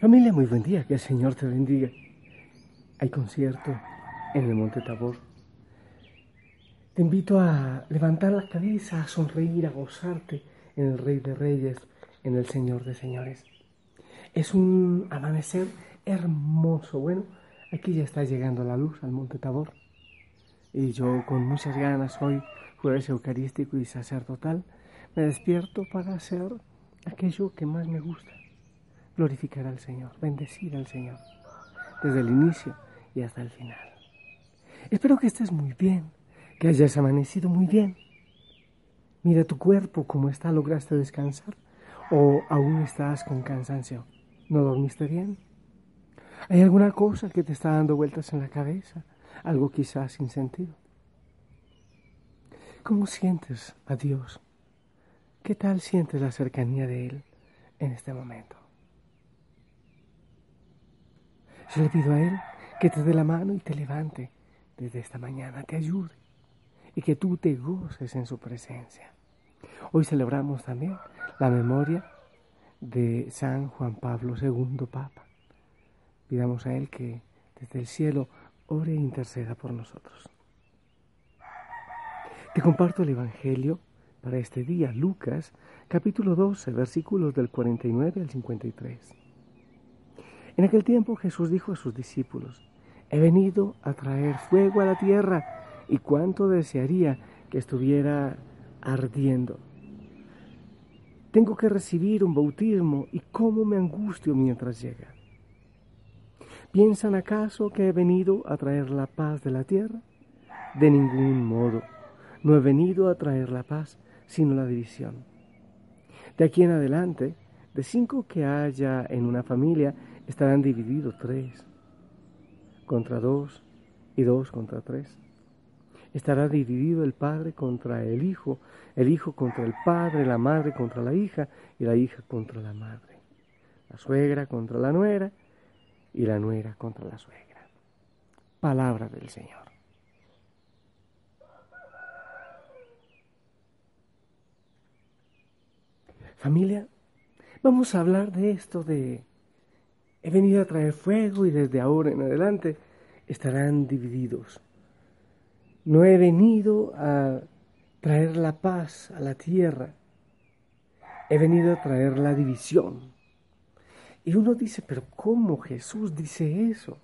Familia, muy buen día, que el Señor te bendiga. Hay concierto en el Monte Tabor. Te invito a levantar la cabeza, a sonreír, a gozarte en el Rey de Reyes, en el Señor de Señores. Es un amanecer hermoso. Bueno, aquí ya está llegando la luz al Monte Tabor. Y yo con muchas ganas hoy, jueves eucarístico y sacerdotal, me despierto para hacer aquello que más me gusta glorificar al Señor, bendecir al Señor, desde el inicio y hasta el final. Espero que estés muy bien, que hayas amanecido muy bien. Mira tu cuerpo, cómo está, lograste descansar o aún estás con cansancio. ¿No dormiste bien? ¿Hay alguna cosa que te está dando vueltas en la cabeza? Algo quizás sin sentido. ¿Cómo sientes a Dios? ¿Qué tal sientes la cercanía de Él en este momento? Yo le pido a Él que te dé la mano y te levante desde esta mañana, te ayude y que tú te goces en su presencia. Hoy celebramos también la memoria de San Juan Pablo II, Papa. Pidamos a Él que desde el cielo ore e interceda por nosotros. Te comparto el Evangelio para este día, Lucas, capítulo 12, versículos del 49 al 53. En aquel tiempo Jesús dijo a sus discípulos, he venido a traer fuego a la tierra y cuánto desearía que estuviera ardiendo. Tengo que recibir un bautismo y cómo me angustio mientras llega. ¿Piensan acaso que he venido a traer la paz de la tierra? De ningún modo. No he venido a traer la paz, sino la división. De aquí en adelante, de cinco que haya en una familia, estarán divididos tres contra dos y dos contra tres. Estará dividido el padre contra el hijo, el hijo contra el padre, la madre contra la hija y la hija contra la madre, la suegra contra la nuera y la nuera contra la suegra. Palabra del Señor. Familia, vamos a hablar de esto de He venido a traer fuego y desde ahora en adelante estarán divididos. No he venido a traer la paz a la tierra. He venido a traer la división. Y uno dice, pero ¿cómo Jesús dice eso?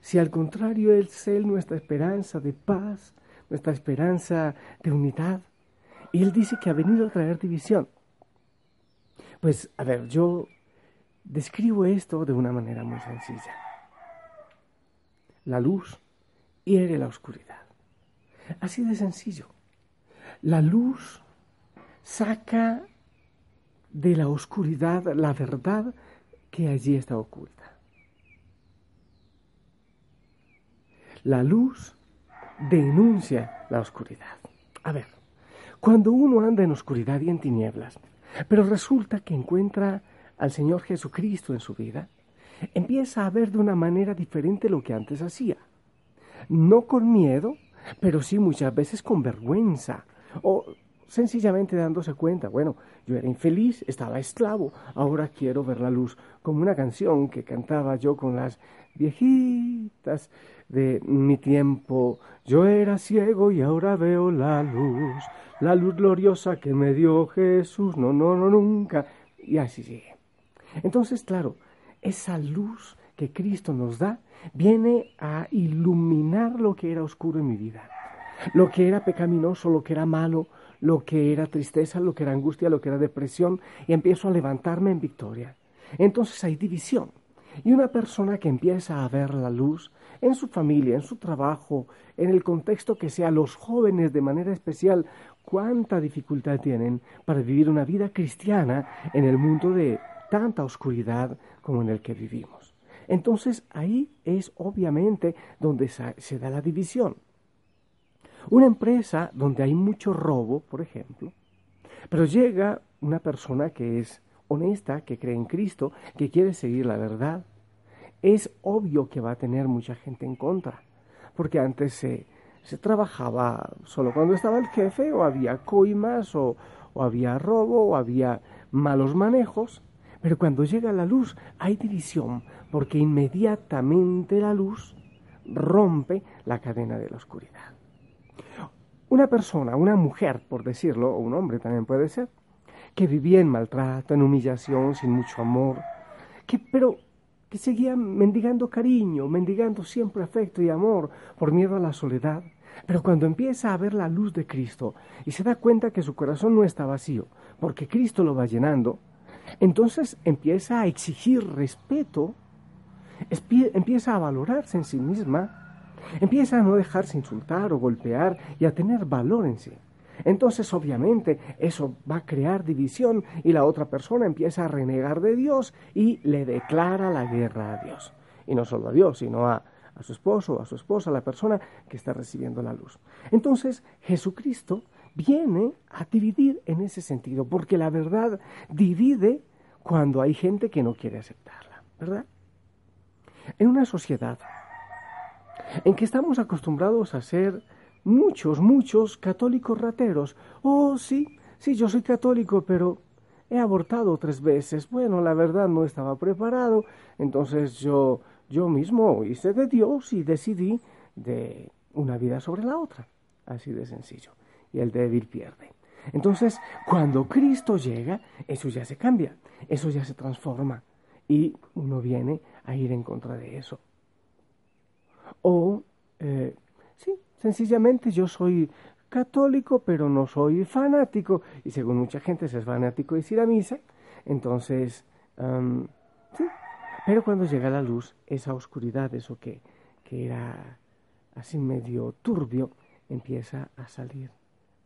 Si al contrario es Él nuestra esperanza de paz, nuestra esperanza de unidad. Y Él dice que ha venido a traer división. Pues, a ver, yo Describo esto de una manera muy sencilla. La luz hiere la oscuridad. Así de sencillo. La luz saca de la oscuridad la verdad que allí está oculta. La luz denuncia la oscuridad. A ver, cuando uno anda en oscuridad y en tinieblas, pero resulta que encuentra al Señor Jesucristo en su vida, empieza a ver de una manera diferente lo que antes hacía. No con miedo, pero sí muchas veces con vergüenza o sencillamente dándose cuenta, bueno, yo era infeliz, estaba esclavo, ahora quiero ver la luz, como una canción que cantaba yo con las viejitas de mi tiempo. Yo era ciego y ahora veo la luz, la luz gloriosa que me dio Jesús, no, no, no, nunca. Y así sigue. Entonces, claro, esa luz que Cristo nos da viene a iluminar lo que era oscuro en mi vida, lo que era pecaminoso, lo que era malo, lo que era tristeza, lo que era angustia, lo que era depresión, y empiezo a levantarme en victoria. Entonces hay división. Y una persona que empieza a ver la luz en su familia, en su trabajo, en el contexto que sea, los jóvenes de manera especial, cuánta dificultad tienen para vivir una vida cristiana en el mundo de tanta oscuridad como en el que vivimos. Entonces ahí es obviamente donde se da la división. Una empresa donde hay mucho robo, por ejemplo, pero llega una persona que es honesta, que cree en Cristo, que quiere seguir la verdad, es obvio que va a tener mucha gente en contra, porque antes se, trabajaba solo cuando estaba el jefe, o había coimas, o había robo, o había malos manejos, pero cuando llega la luz hay división, porque inmediatamente la luz rompe la cadena de la oscuridad. Una persona, una mujer, por decirlo, o un hombre también puede ser, que vivía en maltrato, en humillación, sin mucho amor, que pero que seguía mendigando cariño, mendigando siempre afecto y amor por miedo a la soledad. Pero cuando empieza a ver la luz de Cristo y se da cuenta que su corazón no está vacío, porque Cristo lo va llenando, entonces empieza a exigir respeto, empieza a valorarse en sí misma, empieza a no dejarse insultar o golpear y a tener valor en sí. Entonces, obviamente, eso va a crear división y la otra persona empieza a renegar de Dios y le declara la guerra a Dios. Y no solo a Dios, sino a, a su esposo o a su esposa, la persona que está recibiendo la luz. Entonces, Jesucristo viene a dividir en ese sentido, porque la verdad divide cuando hay gente que no quiere aceptarla, ¿verdad? En una sociedad en que estamos acostumbrados a ser muchos, muchos católicos rateros. Oh, sí, sí, yo soy católico, pero he abortado tres veces. Bueno, la verdad no estaba preparado, entonces yo, yo mismo hice de Dios y decidí de una vida sobre la otra. Así de sencillo. Y el débil pierde. Entonces, cuando Cristo llega, eso ya se cambia, eso ya se transforma y uno viene a ir en contra de eso. O, eh, sí, Sencillamente yo soy católico, pero no soy fanático. Y según mucha gente es fanático de ir a misa. Entonces, sí. Pero cuando llega la luz, esa oscuridad, eso que, que era así medio turbio, empieza a salir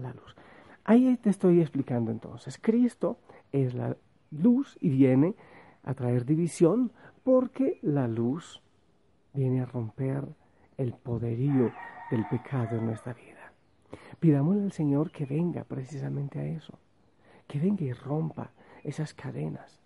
la luz. Ahí te estoy explicando entonces. Cristo es la luz y viene a traer división porque la luz viene a romper el poderío del pecado en nuestra vida. Pidámosle al Señor que venga precisamente a eso, que venga y rompa esas cadenas.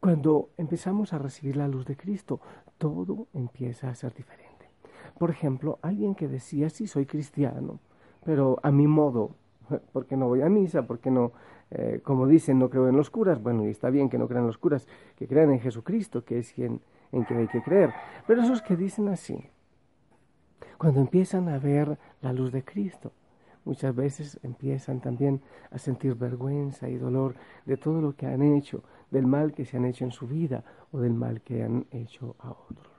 Cuando empezamos a recibir la luz de Cristo, todo empieza a ser diferente. Por ejemplo, alguien que decía, sí, soy cristiano, pero a mi modo, porque no voy a misa, porque no, eh, como dicen, no creo en los curas. Bueno, y está bien que no crean los curas, que crean en Jesucristo, que es quien en quien hay que creer. Pero esos que dicen así, cuando empiezan a ver la luz de Cristo. Muchas veces empiezan también a sentir vergüenza y dolor de todo lo que han hecho, del mal que se han hecho en su vida o del mal que han hecho a otros.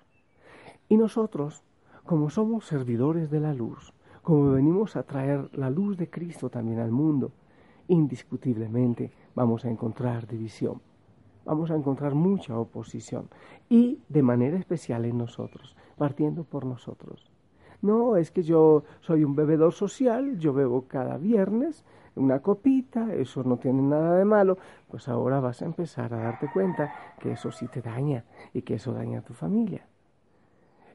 Y nosotros, como somos servidores de la luz, como venimos a traer la luz de Cristo también al mundo, indiscutiblemente vamos a encontrar división, vamos a encontrar mucha oposición y de manera especial en nosotros, partiendo por nosotros. No, es que yo soy un bebedor social, yo bebo cada viernes una copita, eso no tiene nada de malo, pues ahora vas a empezar a darte cuenta que eso sí te daña y que eso daña a tu familia.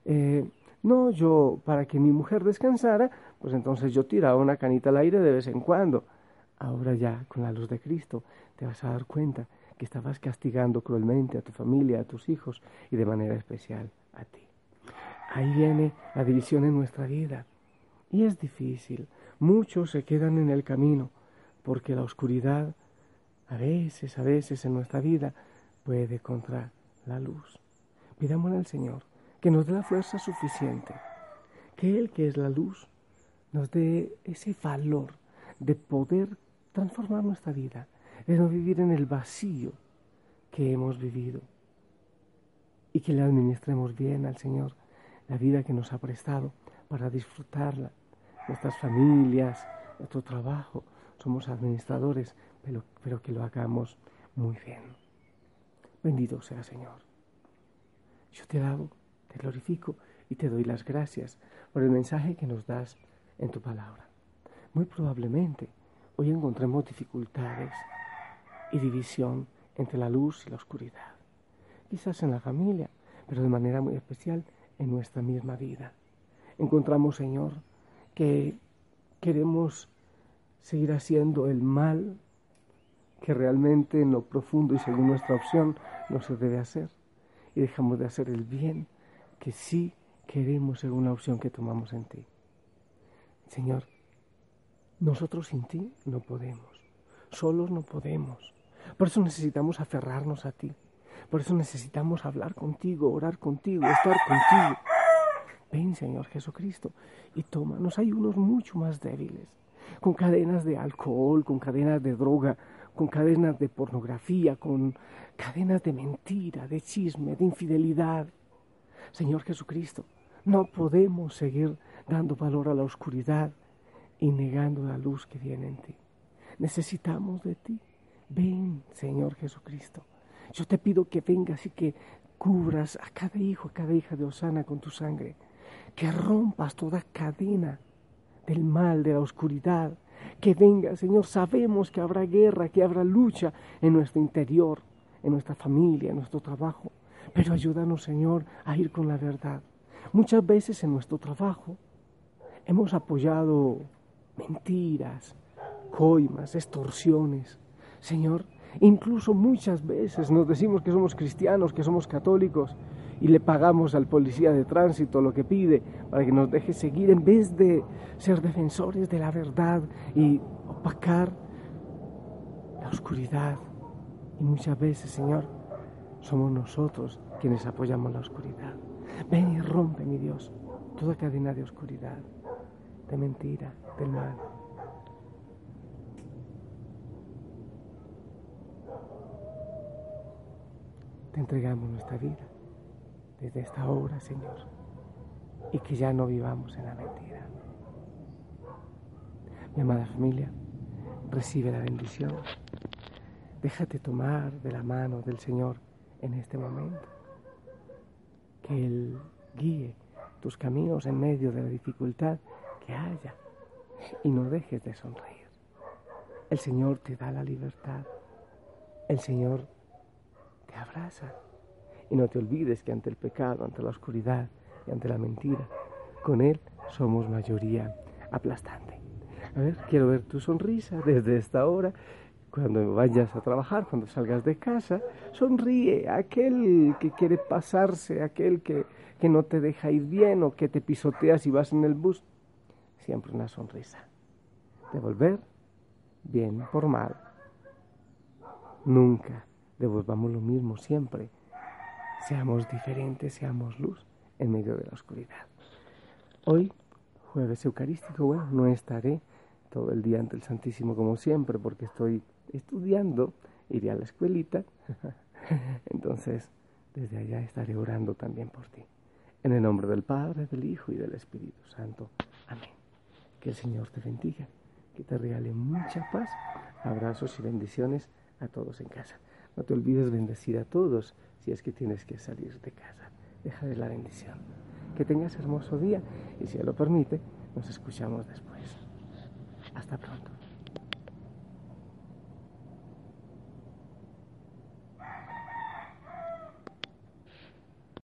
Eh, no, yo, para que mi mujer descansara, pues entonces yo tiraba una canita al aire de vez en cuando. Ahora ya, con la luz de Cristo, te vas a dar cuenta que estabas castigando cruelmente a tu familia, a tus hijos y de manera especial a ti. Ahí viene la división en nuestra vida. Y es difícil. Muchos se quedan en el camino porque la oscuridad a veces, a veces en nuestra vida puede contra la luz. Pidámosle al Señor que nos dé la fuerza suficiente, que Él, que es la luz, nos dé ese valor de poder transformar nuestra vida, de no vivir en el vacío que hemos vivido y que le administremos bien al Señor la vida que nos ha prestado para disfrutarla. Nuestras familias, nuestro trabajo, somos administradores, pero, que lo hagamos muy bien. Bendito sea Señor. Yo te alabo, te glorifico y te doy las gracias por el mensaje que nos das en tu palabra. Muy probablemente hoy encontremos dificultades y división entre la luz y la oscuridad. Quizás en la familia, pero de manera muy especial en nuestra misma vida. Encontramos, Señor, que queremos seguir haciendo el mal que realmente en lo profundo y según nuestra opción no se debe hacer. Y dejamos de hacer el bien que sí queremos según la opción que tomamos en ti. Señor, nosotros sin ti no podemos, solos no podemos. Por eso necesitamos aferrarnos a ti. Por eso necesitamos hablar contigo, orar contigo, estar contigo. Ven, Señor Jesucristo, y tómanos. Hay unos mucho más débiles, con cadenas de alcohol, con cadenas de droga, con cadenas de pornografía, con cadenas de mentira, de chisme, de infidelidad. Señor Jesucristo, no podemos seguir dando valor a la oscuridad y negando la luz que viene en ti. Necesitamos de ti. Ven, Señor Jesucristo. Yo te pido que vengas y que cubras a cada hijo, a cada hija de Osana con tu sangre. Que rompas toda cadena del mal, de la oscuridad. Que venga, Señor. Sabemos que habrá guerra, que habrá lucha en nuestro interior, en nuestra familia, en nuestro trabajo. Pero ayúdanos, Señor, a ir con la verdad. Muchas veces en nuestro trabajo hemos apoyado mentiras, coimas, extorsiones. Señor, incluso muchas veces nos decimos que somos cristianos, que somos católicos y le pagamos al policía de tránsito lo que pide para que nos deje seguir en vez de ser defensores de la verdad y opacar la oscuridad. Y muchas veces, Señor, somos nosotros quienes apoyamos la oscuridad. Ven y rompe, mi Dios, toda cadena de oscuridad, de mentira, del mal. Te entregamos nuestra vida desde esta hora, Señor, y que ya no vivamos en la mentira. Mi amada familia, recibe la bendición. Déjate tomar de la mano del Señor en este momento. Que Él guíe tus caminos en medio de la dificultad que haya y no dejes de sonreír. El Señor te da la libertad. El Señor te abraza. Y no te olvides que ante el pecado, ante la oscuridad y ante la mentira, con Él somos mayoría aplastante. A ver, quiero ver tu sonrisa desde esta hora. Cuando vayas a trabajar, cuando salgas de casa, sonríe. Aquel que quiere pasarse, aquel que, que no te deja ir bien o que te pisoteas y vas en el bus, siempre una sonrisa. Devolver, bien por mal. Nunca devolvamos lo mismo siempre. Seamos diferentes, seamos luz en medio de la oscuridad. Hoy, jueves eucarístico, bueno, no estaré todo el día ante el Santísimo como siempre porque estoy estudiando, iré a la escuelita. Entonces, desde allá estaré orando también por ti. En el nombre del Padre, del Hijo y del Espíritu Santo. Amén. Que el Señor te bendiga, que te regale mucha paz, abrazos y bendiciones a todos en casa. No te olvides bendecir a todos si es que tienes que salir de casa. Deja de la bendición. Que tengas hermoso día y si Él lo permite, nos escuchamos después. Hasta pronto.